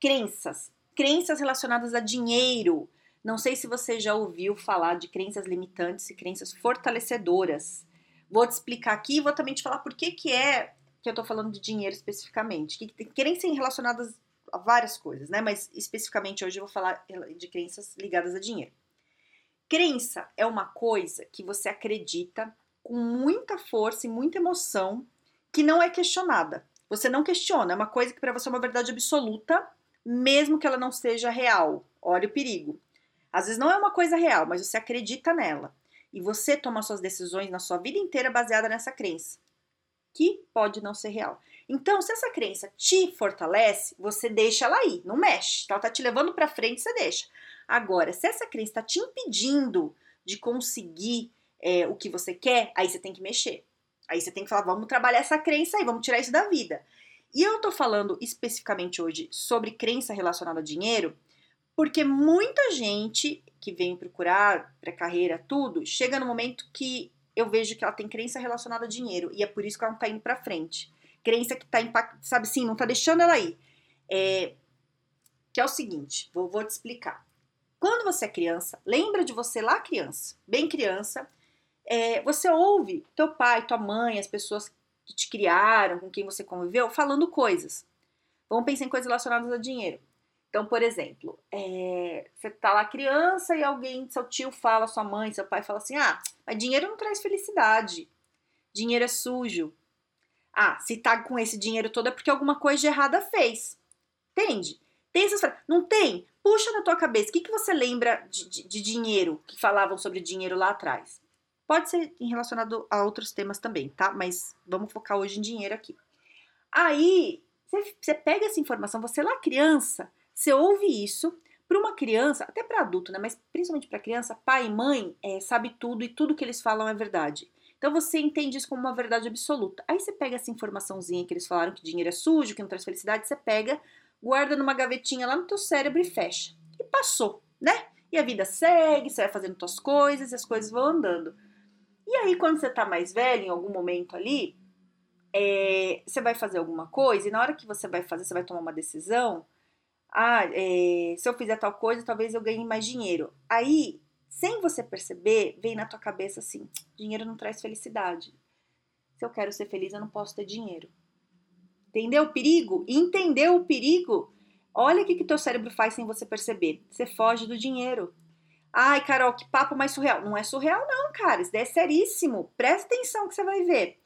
crenças, crenças relacionadas a dinheiro. Não sei se você já ouviu falar de crenças limitantes e crenças fortalecedoras. Vou te explicar aqui e vou também te falar por que, que é que eu tô falando de dinheiro especificamente. Que tem crenças relacionadas a várias coisas, né? Mas especificamente hoje eu vou falar de crenças ligadas a dinheiro. Crença é uma coisa que você acredita com muita força e muita emoção que não é questionada. Você não questiona, é uma coisa que para você é uma verdade absoluta mesmo que ela não seja real. Olha o perigo. Às vezes não é uma coisa real, mas você acredita nela. E você toma suas decisões na sua vida inteira baseada nessa crença, que pode não ser real. Então, se essa crença te fortalece, você deixa ela aí, não mexe. Ela tá te levando para frente, você deixa. Agora, se essa crença está te impedindo de conseguir é, o que você quer, aí você tem que mexer. Aí você tem que falar, vamos trabalhar essa crença aí, vamos tirar isso da vida. E eu tô falando especificamente hoje sobre crença relacionada a dinheiro, porque muita gente que vem procurar para carreira tudo, chega no momento que eu vejo que ela tem crença relacionada a dinheiro e é por isso que ela não tá indo para frente. Crença que tá impactando, sabe assim, não tá deixando ela ir. É, que é o seguinte, vou, vou te explicar. Quando você é criança, lembra de você lá criança, bem criança, é, você ouve teu pai, tua mãe, as pessoas que te criaram, com quem você conviveu, falando coisas. Vamos pensar em coisas relacionadas a dinheiro. Então, por exemplo, é, você tá lá criança e alguém, seu tio fala, sua mãe, seu pai fala assim: ah, mas dinheiro não traz felicidade. Dinheiro é sujo. Ah, se tá com esse dinheiro todo é porque alguma coisa de errada fez. Entende? Tem essas Não tem? Puxa na tua cabeça. O que, que você lembra de, de, de dinheiro que falavam sobre dinheiro lá atrás? Pode ser relacionado a outros temas também, tá? Mas vamos focar hoje em dinheiro aqui. Aí, você pega essa informação, você lá criança, você ouve isso. Para uma criança, até para adulto, né? Mas principalmente para criança, pai e mãe é, sabe tudo e tudo que eles falam é verdade. Então você entende isso como uma verdade absoluta. Aí você pega essa informaçãozinha que eles falaram que dinheiro é sujo, que não traz felicidade, você pega, guarda numa gavetinha lá no teu cérebro e fecha. E passou, né? E a vida segue, você vai fazendo suas coisas e as coisas vão andando. E aí, quando você tá mais velho, em algum momento ali, é, você vai fazer alguma coisa, e na hora que você vai fazer, você vai tomar uma decisão. Ah, é, se eu fizer tal coisa, talvez eu ganhe mais dinheiro. Aí, sem você perceber, vem na tua cabeça assim: dinheiro não traz felicidade. Se eu quero ser feliz, eu não posso ter dinheiro. Entendeu o perigo? Entendeu o perigo? Olha o que, que teu cérebro faz sem você perceber. Você foge do dinheiro. Ai, Carol, que papo mais surreal. Não é surreal, não, cara. Isso é seríssimo. Presta atenção que você vai ver.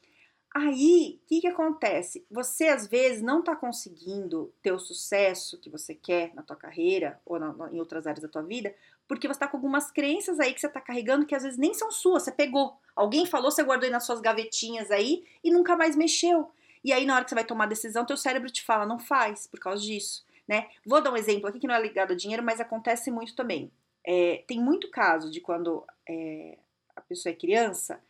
Aí, o que, que acontece? Você às vezes não está conseguindo ter o sucesso que você quer na tua carreira ou na, em outras áreas da tua vida, porque você está com algumas crenças aí que você está carregando que às vezes nem são suas, você pegou. Alguém falou, você guardou aí nas suas gavetinhas aí e nunca mais mexeu. E aí, na hora que você vai tomar a decisão, teu cérebro te fala, não faz, por causa disso, né? Vou dar um exemplo aqui que não é ligado a dinheiro, mas acontece muito também. É, tem muito caso de quando é, a pessoa é criança,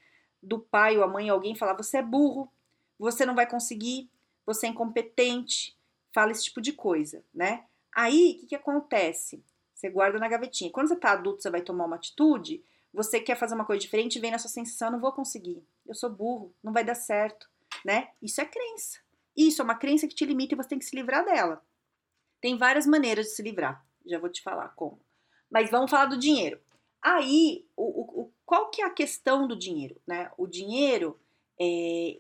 do pai ou a mãe, alguém falar: você é burro, você não vai conseguir, você é incompetente, fala esse tipo de coisa, né? Aí, o que, que acontece? Você guarda na gavetinha. Quando você tá adulto, você vai tomar uma atitude, você quer fazer uma coisa diferente, vem na sua sensação: não vou conseguir, eu sou burro, não vai dar certo, né? Isso é crença. Isso é uma crença que te limita e você tem que se livrar dela. Tem várias maneiras de se livrar. Já vou te falar como. Mas vamos falar do dinheiro. Aí, o, o, qual que é a questão do dinheiro? Né? O dinheiro, é,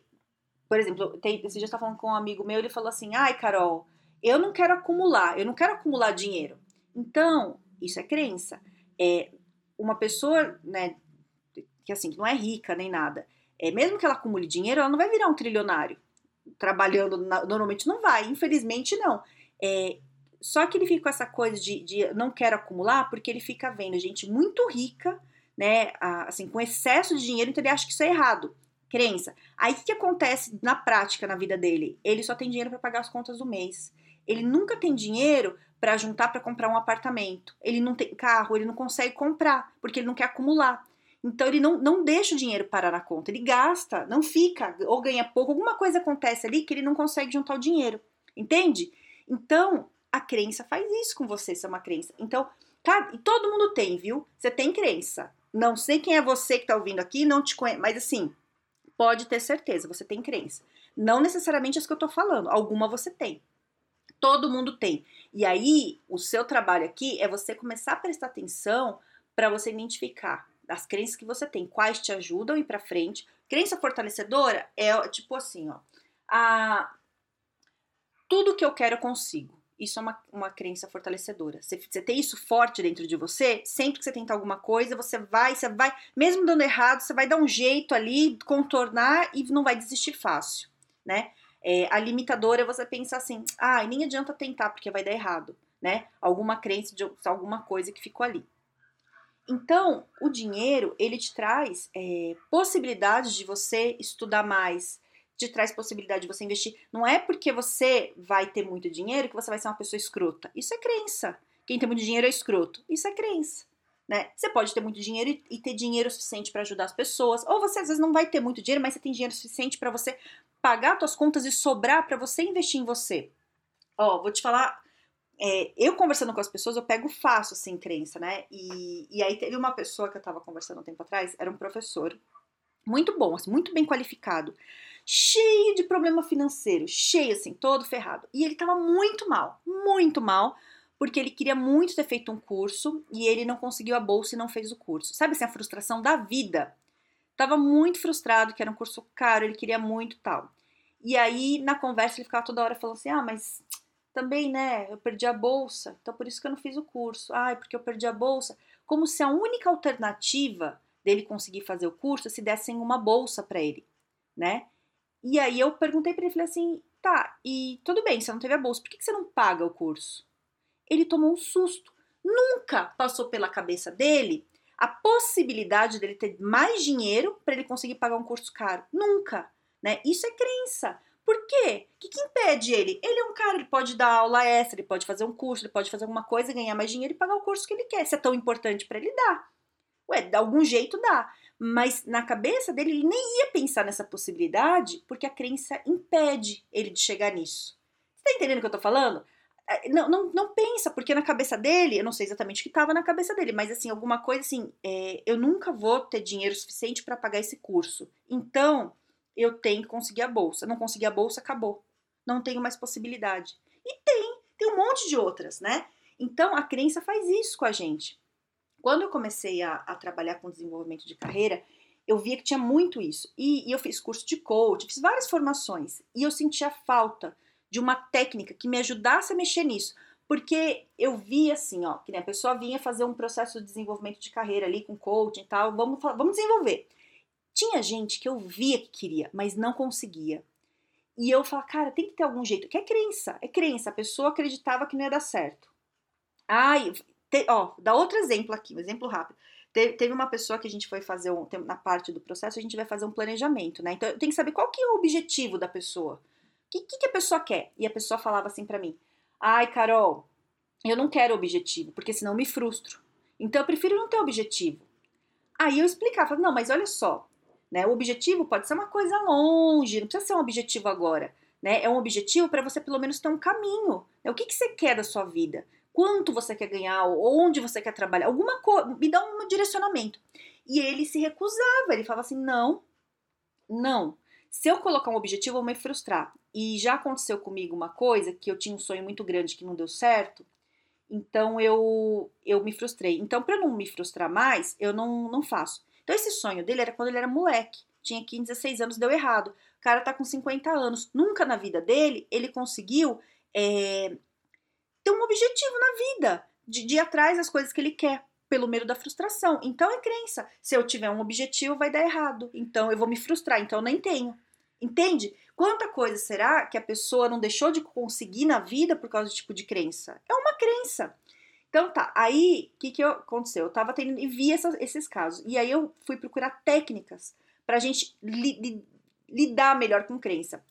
por exemplo, tem, esse dia eu estava falando com um amigo meu, ele falou assim, ai Carol, eu não quero acumular, eu não quero acumular dinheiro. Então, isso é crença. É, uma pessoa, né, que assim, não é rica nem nada, é, mesmo que ela acumule dinheiro, ela não vai virar um trilionário. Trabalhando, na, normalmente não vai, infelizmente não. É, só que ele fica com essa coisa de, de não quero acumular, porque ele fica vendo gente muito rica, né, assim, com excesso de dinheiro, então ele acha que isso é errado. Crença. Aí o que, acontece na prática na vida dele? Ele só tem dinheiro para pagar as contas do mês. Ele nunca tem dinheiro para juntar para comprar um apartamento. Ele não tem carro, ele não consegue comprar, porque ele não quer acumular. Então ele não, não deixa o dinheiro parar na conta, ele gasta, não fica, ou ganha pouco, alguma coisa acontece ali que ele não consegue juntar o dinheiro. Entende? Então, a crença faz isso com você, se é uma crença. Então, e todo mundo tem, viu? Você tem crença. Não sei quem é você que tá ouvindo aqui, não te conheço, mas assim, pode ter certeza, você tem crença. Não necessariamente as que eu tô falando, alguma você tem. Todo mundo tem. E aí, o seu trabalho aqui é você começar a prestar atenção para você identificar as crenças que você tem, quais te ajudam a ir para frente. Crença fortalecedora é tipo assim, ó. A, tudo que eu quero eu consigo. Isso é uma, uma crença fortalecedora. Você, você tem isso forte dentro de você, sempre que você tentar alguma coisa, você vai, você vai, mesmo dando errado, você vai dar um jeito ali, contornar e não vai desistir fácil, né? É, a limitadora é você pensar assim, ah, nem adianta tentar porque vai dar errado, né? Alguma crença de alguma coisa que ficou ali. Então, o dinheiro, ele te traz é, possibilidades de você estudar mais, te traz possibilidade de você investir. Não é porque você vai ter muito dinheiro que você vai ser uma pessoa escrota. Isso é crença. Quem tem muito dinheiro é escroto. Isso é crença. Né? Você pode ter muito dinheiro e ter dinheiro suficiente para ajudar as pessoas, ou você às vezes não vai ter muito dinheiro, mas você tem dinheiro suficiente para você pagar suas contas e sobrar para você investir em você. Ó, vou te falar, é, eu conversando com as pessoas, eu pego fácil assim crença, né? E, e aí teve uma pessoa que eu tava conversando um tempo atrás, era um professor muito bom, assim, muito bem qualificado cheio de problema financeiro, cheio assim, todo ferrado. E ele tava muito mal, muito mal, porque ele queria muito ter feito um curso e ele não conseguiu a bolsa e não fez o curso. Sabe assim, a frustração da vida. Tava muito frustrado, que era um curso caro, ele queria muito tal. E aí, na conversa, ele ficava toda hora falando assim: ah, mas também, né, eu perdi a bolsa, então por isso que eu não fiz o curso. Ah, é porque eu perdi a bolsa. Como se a única alternativa dele conseguir fazer o curso se dessem uma bolsa para ele, né? E aí eu perguntei para ele, falei assim, tá, e tudo bem, você não teve a bolsa, por que você não paga o curso? Ele tomou um susto. Nunca passou pela cabeça dele a possibilidade dele ter mais dinheiro para ele conseguir pagar um curso caro. Nunca, né? Isso é crença. Por quê? O que, que, impede ele? Ele é um cara, ele pode dar aula extra, ele pode fazer um curso, ele pode fazer alguma coisa, ganhar mais dinheiro e pagar o curso que ele quer. Se é tão importante para ele, dá. Ué, de algum jeito dá. Mas na cabeça dele, ele nem ia pensar nessa possibilidade, porque a crença impede ele de chegar nisso. Você tá entendendo o que eu tô falando? É, não, não, não pensa, porque na cabeça dele, eu não sei exatamente o que estava na cabeça dele, mas assim, alguma coisa assim, é, eu nunca vou ter dinheiro suficiente para pagar esse curso. Então, eu tenho que conseguir a bolsa. Não conseguir a bolsa, acabou. Não tenho mais possibilidade. E tem, tem um monte de outras, né? Então, a crença faz isso com a gente. Quando eu comecei a, a, trabalhar com desenvolvimento de carreira, eu via que tinha muito isso. E, e eu fiz curso de coach, fiz várias formações. E eu sentia falta de uma técnica que me ajudasse a mexer nisso. Porque eu via assim, ó, que a pessoa vinha fazer um processo de desenvolvimento de carreira ali com coaching e tal, vamos, vamos desenvolver. Tinha gente que eu via que queria, mas não conseguia. E eu falava, cara, tem que ter algum jeito. Que é crença, é crença. A pessoa acreditava que não ia dar certo. Ai, te, ó, dá outro exemplo aqui, um exemplo rápido. Te, teve uma pessoa que a gente foi fazer um, na parte do processo, a gente vai fazer um planejamento, né? Então eu tenho que saber qual que é o objetivo da pessoa. O que, que, que a pessoa quer? E a pessoa falava assim para mim: Ai, Carol, eu não quero objetivo, porque senão eu me frustro. Então eu prefiro não ter objetivo. Aí eu explicava, não, mas olha só, né? O objetivo pode ser uma coisa longe, não precisa ser um objetivo agora, né? É um objetivo para você pelo menos ter um caminho. Né? O que, que você quer da sua vida? Quanto você quer ganhar, onde você quer trabalhar, alguma coisa, me dá um direcionamento. E ele se recusava, ele falava assim: não, não. Se eu colocar um objetivo, eu vou me frustrar. E já aconteceu comigo uma coisa que eu tinha um sonho muito grande que não deu certo, então eu eu me frustrei. Então, para não me frustrar mais, eu não, não faço. Então, esse sonho dele era quando ele era moleque. Tinha 15, 16 anos, deu errado. O cara tá com 50 anos. Nunca na vida dele ele conseguiu é, ter um objetivo na vida, de, de ir atrás das coisas que ele quer, pelo medo da frustração. Então é crença. Se eu tiver um objetivo, vai dar errado. Então eu vou me frustrar, então eu nem tenho. Entende? Quanta coisa será que a pessoa não deixou de conseguir na vida por causa do tipo de crença? É uma crença. Então tá, aí o que, que aconteceu? Eu tava tendo e vi essa, esses casos. E aí eu fui procurar técnicas para a gente li, li, lidar melhor com crença.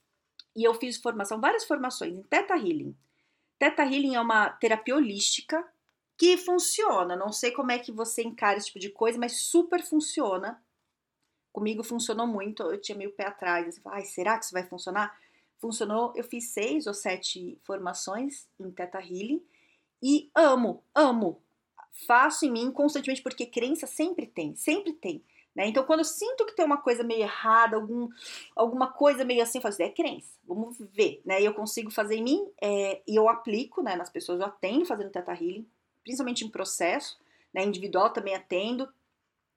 E eu fiz formação, várias formações em Teta Healing. Teta Healing é uma terapia holística que funciona. Não sei como é que você encara esse tipo de coisa, mas super funciona. Comigo funcionou muito. Eu tinha meio pé atrás. Assim, Ai, será que isso vai funcionar? Funcionou. Eu fiz seis ou sete formações em Teta Healing e amo, amo. Faço em mim constantemente, porque crença sempre tem, sempre tem. Né? Então, quando eu sinto que tem uma coisa meio errada, algum, alguma coisa meio assim, eu falo assim, é crença, vamos ver. Né? E eu consigo fazer em mim, é, e eu aplico né, nas pessoas, eu atendo fazendo Teta Healing, principalmente em processo, né, individual também atendo.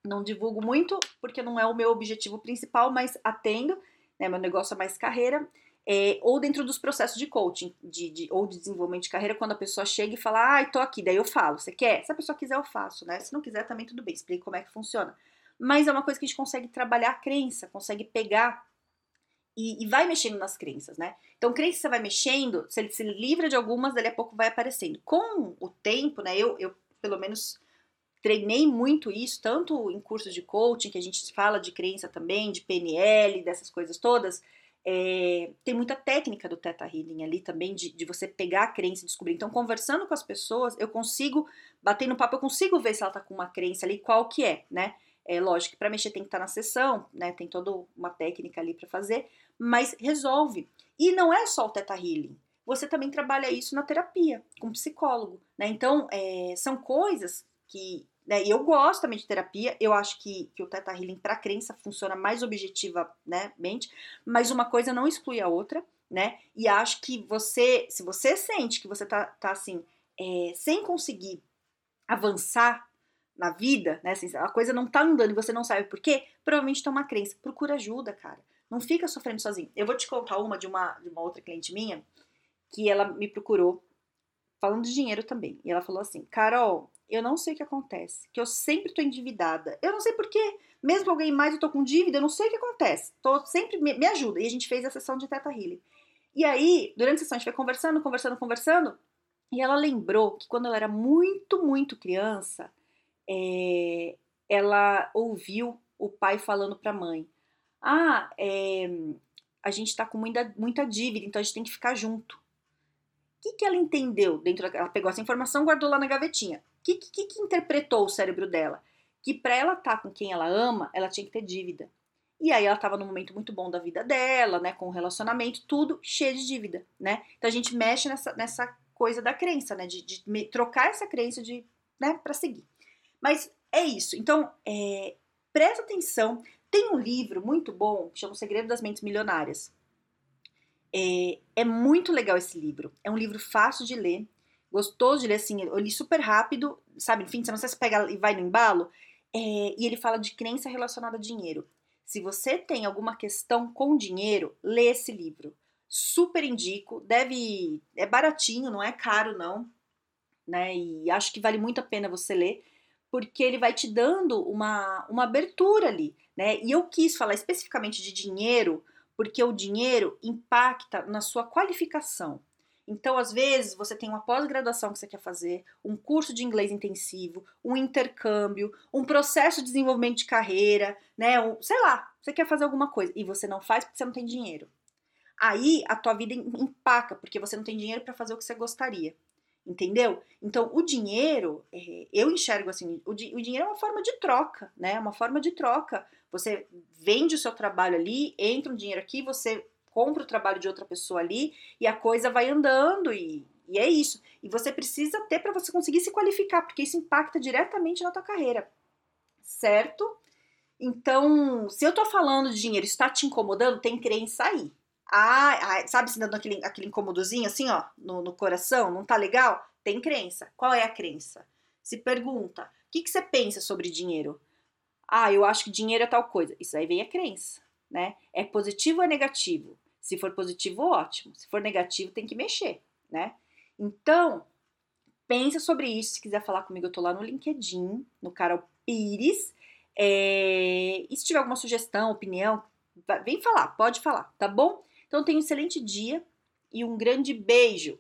Não divulgo muito, porque não é o meu objetivo principal, mas atendo, né, meu negócio é mais carreira. É, ou dentro dos processos de coaching de, de, ou de desenvolvimento de carreira, quando a pessoa chega e fala, ai, ah, tô aqui, daí eu falo, você quer? Se a pessoa quiser, eu faço, né? Se não quiser, também tudo bem, explico como é que funciona. Mas é uma coisa que a gente consegue trabalhar a crença, consegue pegar e, e vai mexendo nas crenças, né? Então, crença você vai mexendo, você se livra de algumas, dali a pouco vai aparecendo. Com o tempo, né? Eu, eu pelo menos treinei muito isso, tanto em cursos de coaching, que a gente fala de crença também, de PNL, dessas coisas todas é, tem muita técnica do Teta Healing ali também, de, de, você pegar a crença e descobrir. Então, conversando com as pessoas, eu consigo, bater no papo, eu consigo ver se ela tá com uma crença ali, qual que é, né? É lógico que para mexer tem que estar tá na sessão, né? Tem toda uma técnica ali para fazer, mas resolve. E não é só o Teta Healing. Você também trabalha isso na terapia, com psicólogo, né? Então, é, são coisas que né? E eu gosto também de terapia, eu acho que, que o Teta Healing para crença funciona mais objetivamente, né, mas uma coisa não exclui a outra, né? E acho que você, se você sente que você tá, tá assim, é, sem conseguir avançar na vida, né? Assim, a coisa não tá andando e você não sabe por quê, provavelmente tem uma crença. Procura ajuda, cara. Não fica sofrendo sozinho. Eu vou te contar uma de uma, de uma outra cliente minha que ela me procurou falando de dinheiro também. E ela falou assim: Carol, eu não sei o que acontece, que eu sempre tô endividada. Eu não sei porquê. Mesmo que eu ganhe mais, eu tô com dívida, eu não sei o que acontece. Tô sempre, me, me ajuda. E a gente fez a sessão de Teta Healing. E aí, durante a sessão, a gente foi conversando, conversando, conversando. E ela lembrou que quando ela era muito, muito criança, é, ela ouviu o pai falando pra mãe: Ah, é, a gente tá com muita, muita dívida, então a gente tem que ficar junto. O que, que ela entendeu dentro da, Ela pegou essa informação guardou lá na gavetinha que, que, que interpretou o cérebro dela? Que para ela estar tá com quem ela ama, ela tinha que ter dívida. E aí ela estava num momento muito bom da vida dela, né, com o relacionamento, tudo cheio de dívida, né? Então a gente mexe nessa, nessa coisa da crença, né, de, de trocar essa crença de, né, para seguir. Mas é isso. Então, é, presta atenção. Tem um livro muito bom que chama O Segredo das Mentes Milionárias. É, é muito legal esse livro. É um livro fácil de ler gostoso de ler, assim, eu li super rápido, sabe, enfim, você não sei se pega e vai no embalo, é, e ele fala de crença relacionada a dinheiro. Se você tem alguma questão com dinheiro, lê esse livro. Super indico, deve, é baratinho, não é caro não, né, e acho que vale muito a pena você ler, porque ele vai te dando uma, uma abertura ali, né, e eu quis falar especificamente de dinheiro, porque o dinheiro impacta na sua qualificação, então, às vezes, você tem uma pós-graduação que você quer fazer, um curso de inglês intensivo, um intercâmbio, um processo de desenvolvimento de carreira, né? Um, sei lá, você quer fazer alguma coisa e você não faz porque você não tem dinheiro. Aí a tua vida empaca, porque você não tem dinheiro para fazer o que você gostaria. Entendeu? Então, o dinheiro, é, eu enxergo assim, o, di o dinheiro é uma forma de troca, né? É uma forma de troca. Você vende o seu trabalho ali, entra um dinheiro aqui, você compra o trabalho de outra pessoa ali e a coisa vai andando e, e é isso. E você precisa ter para você conseguir se qualificar, porque isso impacta diretamente na tua carreira, certo? Então, se eu tô falando de dinheiro, está te incomodando, tem crença aí. Ah, ah sabe se dando aquele, aquele incomodozinho assim, ó, no, no, coração, não tá legal? Tem crença. Qual é a crença? Se pergunta, o que, que você pensa sobre dinheiro? Ah, eu acho que dinheiro é tal coisa. Isso aí vem a crença, né? É positivo ou é negativo? Se for positivo, ótimo. Se for negativo, tem que mexer, né? Então, pensa sobre isso. Se quiser falar comigo, eu tô lá no LinkedIn, no Carol Pires. É... E se tiver alguma sugestão, opinião, vem falar, pode falar, tá bom? Então, tenha um excelente dia e um grande beijo.